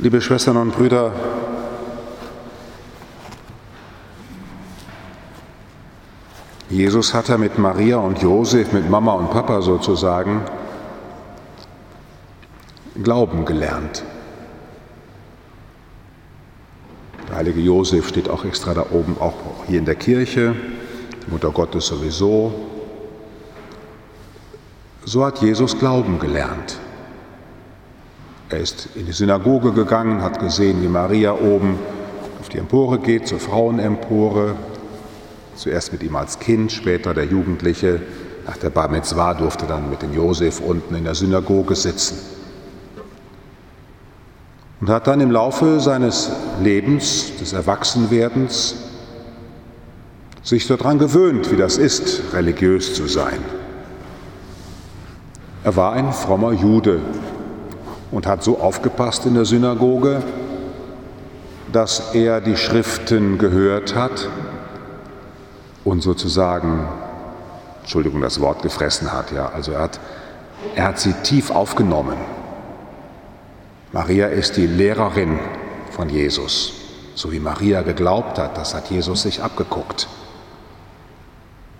Liebe Schwestern und Brüder, Jesus hat er mit Maria und Josef, mit Mama und Papa sozusagen, Glauben gelernt. Der heilige Josef steht auch extra da oben, auch hier in der Kirche, Mutter Gottes sowieso. So hat Jesus Glauben gelernt. Er ist in die Synagoge gegangen, hat gesehen, wie Maria oben auf die Empore geht, zur Frauenempore, Zuerst mit ihm als Kind, später der Jugendliche. Nach der Bar Mitzvah durfte dann mit dem Josef unten in der Synagoge sitzen. Und hat dann im Laufe seines Lebens, des Erwachsenwerdens, sich daran gewöhnt, wie das ist, religiös zu sein. Er war ein frommer Jude und hat so aufgepasst in der Synagoge, dass er die Schriften gehört hat und sozusagen, Entschuldigung, das Wort gefressen hat. Ja, also er hat, er hat sie tief aufgenommen. Maria ist die Lehrerin von Jesus. So wie Maria geglaubt hat, das hat Jesus sich abgeguckt.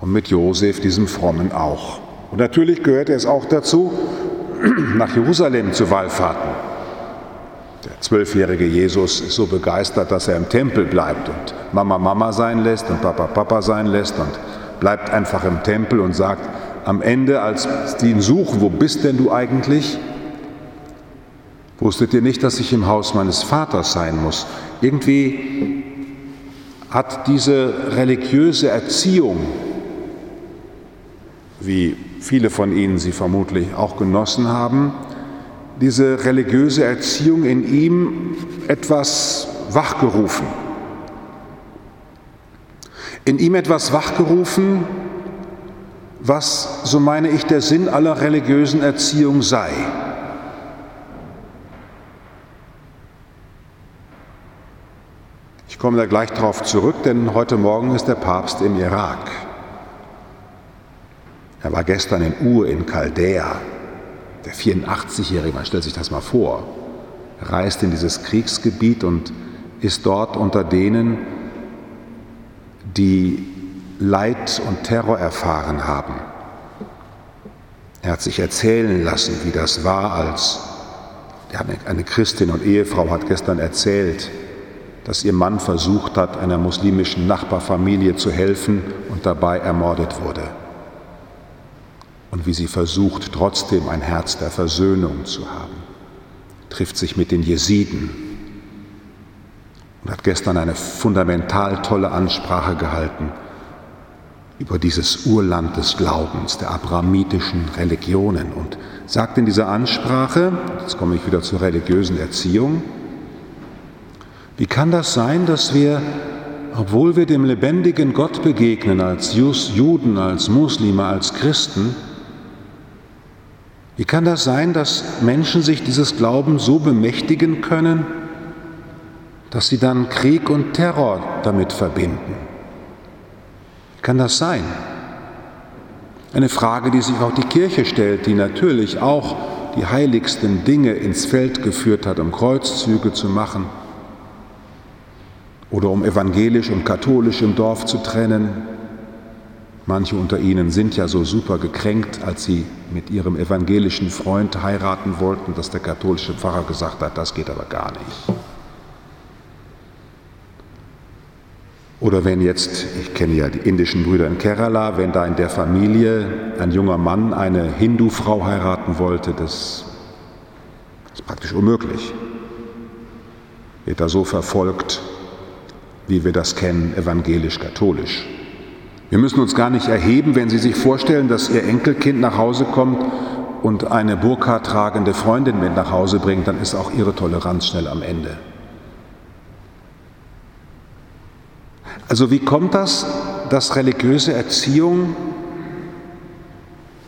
Und mit Josef, diesem Frommen, auch. Und natürlich gehört es auch dazu, nach Jerusalem zu wallfahrten. Der zwölfjährige Jesus ist so begeistert, dass er im Tempel bleibt und Mama Mama sein lässt und Papa Papa sein lässt und bleibt einfach im Tempel und sagt am Ende, als die ihn suchen, wo bist denn du eigentlich? Wusstet ihr nicht, dass ich im Haus meines Vaters sein muss? Irgendwie hat diese religiöse Erziehung, wie viele von Ihnen sie vermutlich auch genossen haben, diese religiöse Erziehung in ihm etwas wachgerufen. In ihm etwas wachgerufen, was, so meine ich, der Sinn aller religiösen Erziehung sei. Ich komme da gleich darauf zurück, denn heute Morgen ist der Papst im Irak. Er war gestern in Ur in Chaldea. Der 84-Jährige, man stellt sich das mal vor, reist in dieses Kriegsgebiet und ist dort unter denen, die Leid und Terror erfahren haben. Er hat sich erzählen lassen, wie das war, als eine Christin und Ehefrau hat gestern erzählt, dass ihr Mann versucht hat, einer muslimischen Nachbarfamilie zu helfen und dabei ermordet wurde und wie sie versucht, trotzdem ein Herz der Versöhnung zu haben. Trifft sich mit den Jesiden und hat gestern eine fundamental tolle Ansprache gehalten über dieses Urland des Glaubens, der abrahamitischen Religionen und sagt in dieser Ansprache, jetzt komme ich wieder zur religiösen Erziehung, wie kann das sein, dass wir, obwohl wir dem lebendigen Gott begegnen, als Juden, als Muslime, als Christen, wie kann das sein, dass Menschen sich dieses Glauben so bemächtigen können, dass sie dann Krieg und Terror damit verbinden? Wie kann das sein? Eine Frage, die sich auch die Kirche stellt, die natürlich auch die heiligsten Dinge ins Feld geführt hat, um Kreuzzüge zu machen oder um evangelisch und katholisch im Dorf zu trennen, Manche unter ihnen sind ja so super gekränkt, als sie mit ihrem evangelischen Freund heiraten wollten, dass der katholische Pfarrer gesagt hat, das geht aber gar nicht. Oder wenn jetzt, ich kenne ja die indischen Brüder in Kerala, wenn da in der Familie ein junger Mann eine Hindu-Frau heiraten wollte, das ist praktisch unmöglich. Wird er so verfolgt, wie wir das kennen, evangelisch-katholisch. Wir müssen uns gar nicht erheben, wenn Sie sich vorstellen, dass Ihr Enkelkind nach Hause kommt und eine Burka tragende Freundin mit nach Hause bringt, dann ist auch Ihre Toleranz schnell am Ende. Also wie kommt das, dass religiöse Erziehung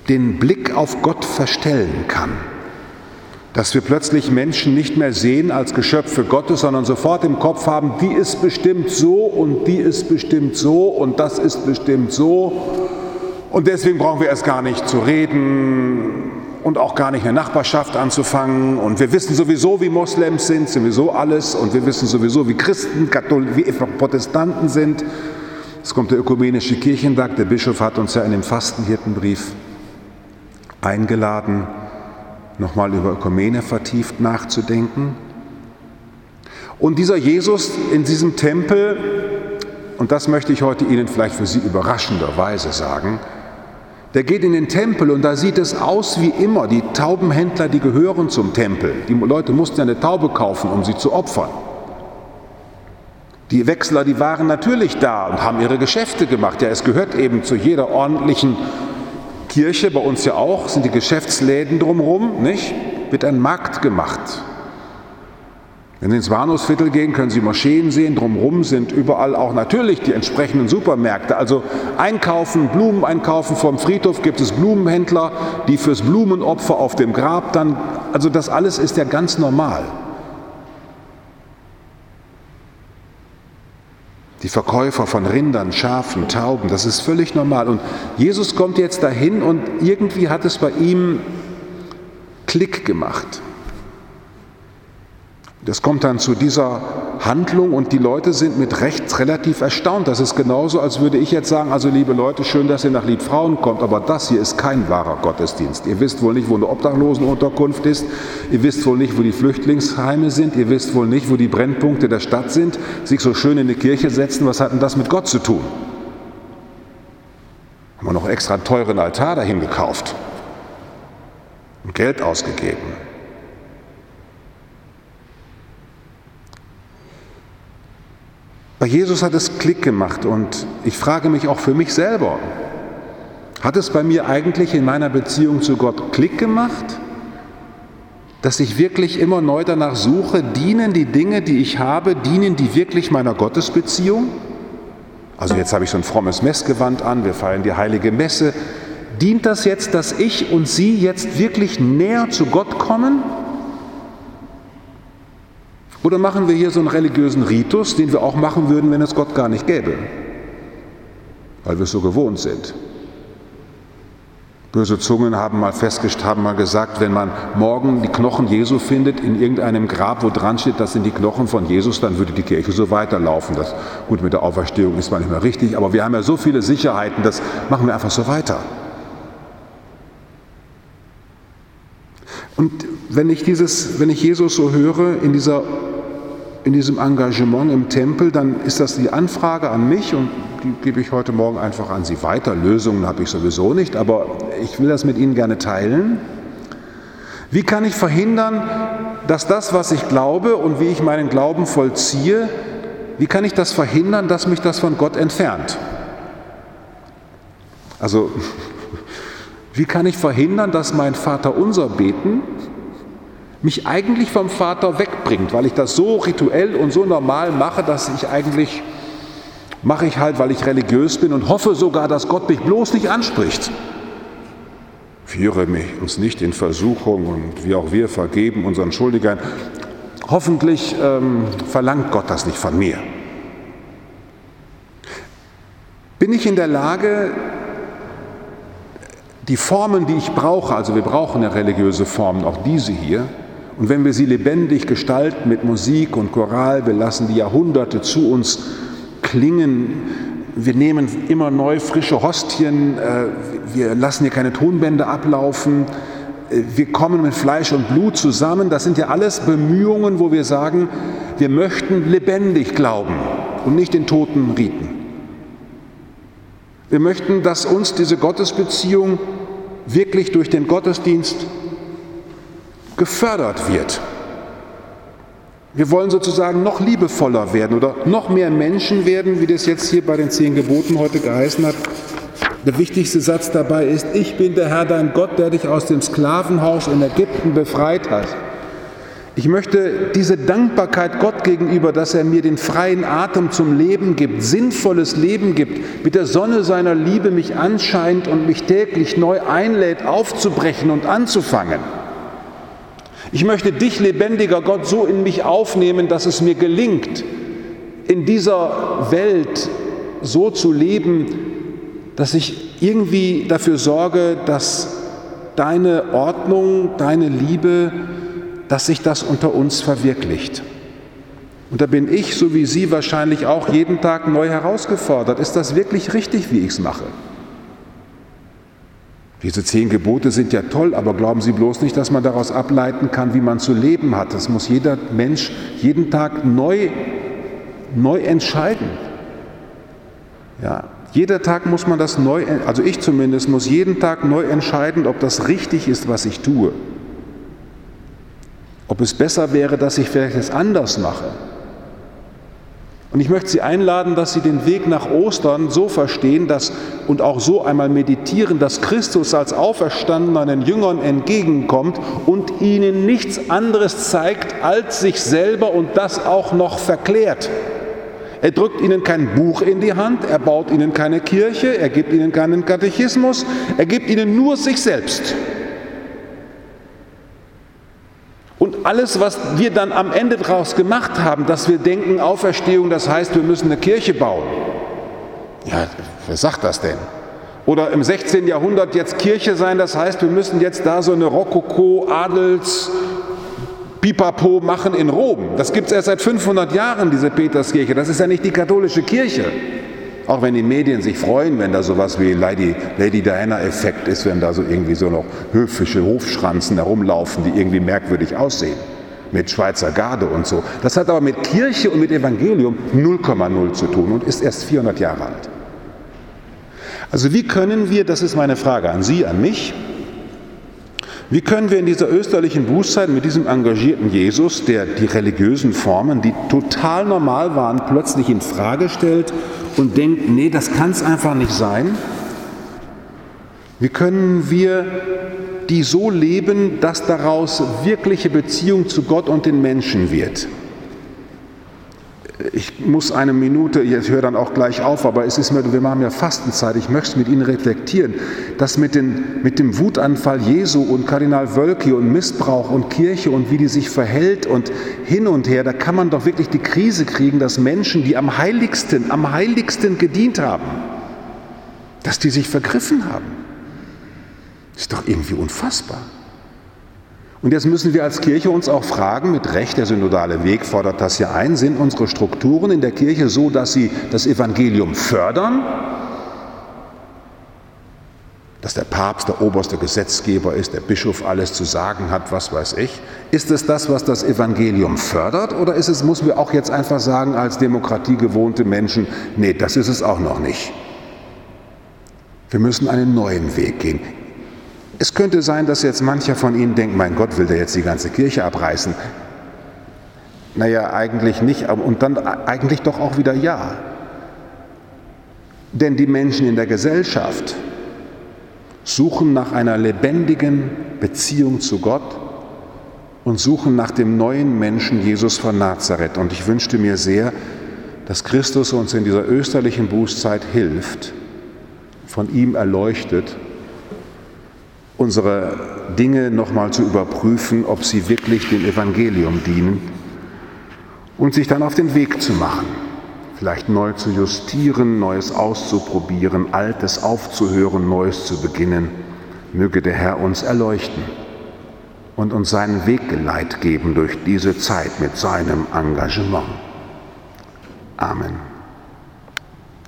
den Blick auf Gott verstellen kann? Dass wir plötzlich Menschen nicht mehr sehen als Geschöpfe Gottes, sondern sofort im Kopf haben, die ist bestimmt so und die ist bestimmt so und das ist bestimmt so. Und deswegen brauchen wir erst gar nicht zu reden. und auch gar nicht eine Nachbarschaft anzufangen. Und wir wissen sowieso, wie Moslems sind, sowieso alles. Und wir wissen sowieso, wie Christen, Katholik, wie Protestanten sind. Es kommt der ökumenische Kirchentag. Der Bischof hat uns ja in dem Fastenhirtenbrief eingeladen, nochmal über Ökumene vertieft nachzudenken. Und dieser Jesus in diesem Tempel, und das möchte ich heute Ihnen vielleicht für Sie überraschenderweise sagen, der geht in den Tempel und da sieht es aus wie immer. Die Taubenhändler, die gehören zum Tempel. Die Leute mussten ja eine Taube kaufen, um sie zu opfern. Die Wechsler, die waren natürlich da und haben ihre Geschäfte gemacht. Ja, es gehört eben zu jeder ordentlichen Kirche, bei uns ja auch, sind die Geschäftsläden drumherum, nicht? Wird ein Markt gemacht. Wenn Sie ins Bahnhofsviertel gehen, können Sie Moscheen sehen. Drumherum sind überall auch natürlich die entsprechenden Supermärkte. Also einkaufen, Blumen einkaufen. Vom Friedhof gibt es Blumenhändler, die fürs Blumenopfer auf dem Grab dann. Also das alles ist ja ganz normal. Die Verkäufer von Rindern, Schafen, Tauben, das ist völlig normal. Und Jesus kommt jetzt dahin und irgendwie hat es bei ihm Klick gemacht. Das kommt dann zu dieser Handlung und die Leute sind mit Recht relativ erstaunt. Das ist genauso, als würde ich jetzt sagen, also liebe Leute, schön, dass ihr nach Liedfrauen kommt, aber das hier ist kein wahrer Gottesdienst. Ihr wisst wohl nicht, wo eine Obdachlosenunterkunft ist, ihr wisst wohl nicht, wo die Flüchtlingsheime sind, ihr wisst wohl nicht, wo die Brennpunkte der Stadt sind, sich so schön in die Kirche setzen, was hat denn das mit Gott zu tun? Haben wir noch extra einen teuren Altar dahin gekauft und Geld ausgegeben. Bei Jesus hat es Klick gemacht und ich frage mich auch für mich selber, hat es bei mir eigentlich in meiner Beziehung zu Gott Klick gemacht? Dass ich wirklich immer neu danach suche, dienen die Dinge, die ich habe, dienen die wirklich meiner Gottesbeziehung? Also jetzt habe ich so ein frommes Messgewand an, wir feiern die heilige Messe. Dient das jetzt, dass ich und Sie jetzt wirklich näher zu Gott kommen? Oder machen wir hier so einen religiösen Ritus, den wir auch machen würden, wenn es Gott gar nicht gäbe, weil wir es so gewohnt sind. Böse Zungen haben mal festgestellt, haben mal gesagt, wenn man morgen die Knochen Jesu findet in irgendeinem Grab, wo dran steht, das sind die Knochen von Jesus, dann würde die Kirche so weiterlaufen. Das, gut, mit der Auferstehung ist man nicht mehr richtig, aber wir haben ja so viele Sicherheiten, das machen wir einfach so weiter. Und wenn ich, dieses, wenn ich Jesus so höre in dieser in diesem Engagement im Tempel, dann ist das die Anfrage an mich und die gebe ich heute Morgen einfach an Sie weiter. Lösungen habe ich sowieso nicht, aber ich will das mit Ihnen gerne teilen. Wie kann ich verhindern, dass das, was ich glaube und wie ich meinen Glauben vollziehe, wie kann ich das verhindern, dass mich das von Gott entfernt? Also, wie kann ich verhindern, dass mein Vater unser Beten mich eigentlich vom Vater wegbringt, weil ich das so rituell und so normal mache, dass ich eigentlich mache ich halt, weil ich religiös bin und hoffe sogar, dass Gott mich bloß nicht anspricht. Führe mich uns nicht in Versuchung und wie auch wir vergeben unseren Schuldigern. Hoffentlich ähm, verlangt Gott das nicht von mir. Bin ich in der Lage, die Formen, die ich brauche, also wir brauchen ja religiöse Formen, auch diese hier, und wenn wir sie lebendig gestalten mit Musik und Choral, wir lassen die Jahrhunderte zu uns klingen, wir nehmen immer neu frische Hostien, äh, wir lassen hier keine Tonbänder ablaufen, äh, wir kommen mit Fleisch und Blut zusammen. Das sind ja alles Bemühungen, wo wir sagen, wir möchten lebendig glauben und nicht den toten Riten. Wir möchten, dass uns diese Gottesbeziehung wirklich durch den Gottesdienst gefördert wird. Wir wollen sozusagen noch liebevoller werden oder noch mehr Menschen werden, wie das jetzt hier bei den zehn Geboten heute geheißen hat. Der wichtigste Satz dabei ist, ich bin der Herr dein Gott, der dich aus dem Sklavenhaus in Ägypten befreit hat. Ich möchte diese Dankbarkeit Gott gegenüber, dass er mir den freien Atem zum Leben gibt, sinnvolles Leben gibt, mit der Sonne seiner Liebe mich anscheint und mich täglich neu einlädt, aufzubrechen und anzufangen. Ich möchte dich, lebendiger Gott, so in mich aufnehmen, dass es mir gelingt, in dieser Welt so zu leben, dass ich irgendwie dafür sorge, dass deine Ordnung, deine Liebe, dass sich das unter uns verwirklicht. Und da bin ich, so wie Sie wahrscheinlich auch, jeden Tag neu herausgefordert. Ist das wirklich richtig, wie ich es mache? Diese zehn Gebote sind ja toll, aber glauben Sie bloß nicht, dass man daraus ableiten kann, wie man zu leben hat. Das muss jeder Mensch jeden Tag neu, neu entscheiden. Ja, jeder Tag muss man das neu, also ich zumindest muss jeden Tag neu entscheiden, ob das richtig ist, was ich tue. Ob es besser wäre, dass ich vielleicht es anders mache. Und ich möchte Sie einladen, dass Sie den Weg nach Ostern so verstehen dass, und auch so einmal meditieren, dass Christus als Auferstandener den Jüngern entgegenkommt und ihnen nichts anderes zeigt als sich selber und das auch noch verklärt. Er drückt ihnen kein Buch in die Hand, er baut ihnen keine Kirche, er gibt ihnen keinen Katechismus, er gibt ihnen nur sich selbst. Und alles, was wir dann am Ende daraus gemacht haben, dass wir denken, Auferstehung, das heißt, wir müssen eine Kirche bauen. Ja, wer sagt das denn? Oder im 16. Jahrhundert jetzt Kirche sein, das heißt, wir müssen jetzt da so eine Rokoko-Adels- Pipapo machen in Rom. Das gibt es erst seit 500 Jahren, diese Peterskirche. Das ist ja nicht die katholische Kirche. Auch wenn die Medien sich freuen, wenn da sowas wie Lady, Lady Diana-Effekt ist, wenn da so irgendwie so noch höfische Hofschranzen herumlaufen, die irgendwie merkwürdig aussehen. Mit Schweizer Garde und so. Das hat aber mit Kirche und mit Evangelium 0,0 zu tun und ist erst 400 Jahre alt. Also wie können wir, das ist meine Frage an Sie, an mich, wie können wir in dieser österlichen Bußzeit mit diesem engagierten Jesus, der die religiösen Formen, die total normal waren, plötzlich in Frage stellt und denkt, nee, das kann es einfach nicht sein? Wie können wir die so leben, dass daraus wirkliche Beziehung zu Gott und den Menschen wird? Ich muss eine Minute, ich höre dann auch gleich auf, aber es ist mir, wir machen ja Fastenzeit, ich möchte mit Ihnen reflektieren, dass mit, den, mit dem Wutanfall Jesu und Kardinal Wölki und Missbrauch und Kirche und wie die sich verhält und hin und her, da kann man doch wirklich die Krise kriegen, dass Menschen, die am heiligsten, am heiligsten gedient haben, dass die sich vergriffen haben. Das ist doch irgendwie unfassbar. Und jetzt müssen wir als Kirche uns auch fragen, mit Recht, der synodale Weg fordert das ja ein, sind unsere Strukturen in der Kirche so, dass sie das Evangelium fördern, dass der Papst der oberste Gesetzgeber ist, der Bischof alles zu sagen hat, was weiß ich. Ist es das, was das Evangelium fördert oder ist es, müssen wir auch jetzt einfach sagen, als demokratiegewohnte Menschen, nee, das ist es auch noch nicht. Wir müssen einen neuen Weg gehen. Es könnte sein, dass jetzt mancher von Ihnen denkt, mein Gott, will der jetzt die ganze Kirche abreißen? Naja, eigentlich nicht, und dann eigentlich doch auch wieder ja. Denn die Menschen in der Gesellschaft suchen nach einer lebendigen Beziehung zu Gott und suchen nach dem neuen Menschen Jesus von Nazareth. Und ich wünschte mir sehr, dass Christus uns in dieser österlichen Bußzeit hilft, von ihm erleuchtet unsere Dinge nochmal zu überprüfen, ob sie wirklich dem Evangelium dienen und sich dann auf den Weg zu machen, vielleicht neu zu justieren, Neues auszuprobieren, Altes aufzuhören, Neues zu beginnen. Möge der Herr uns erleuchten und uns seinen Weggeleit geben durch diese Zeit mit seinem Engagement. Amen.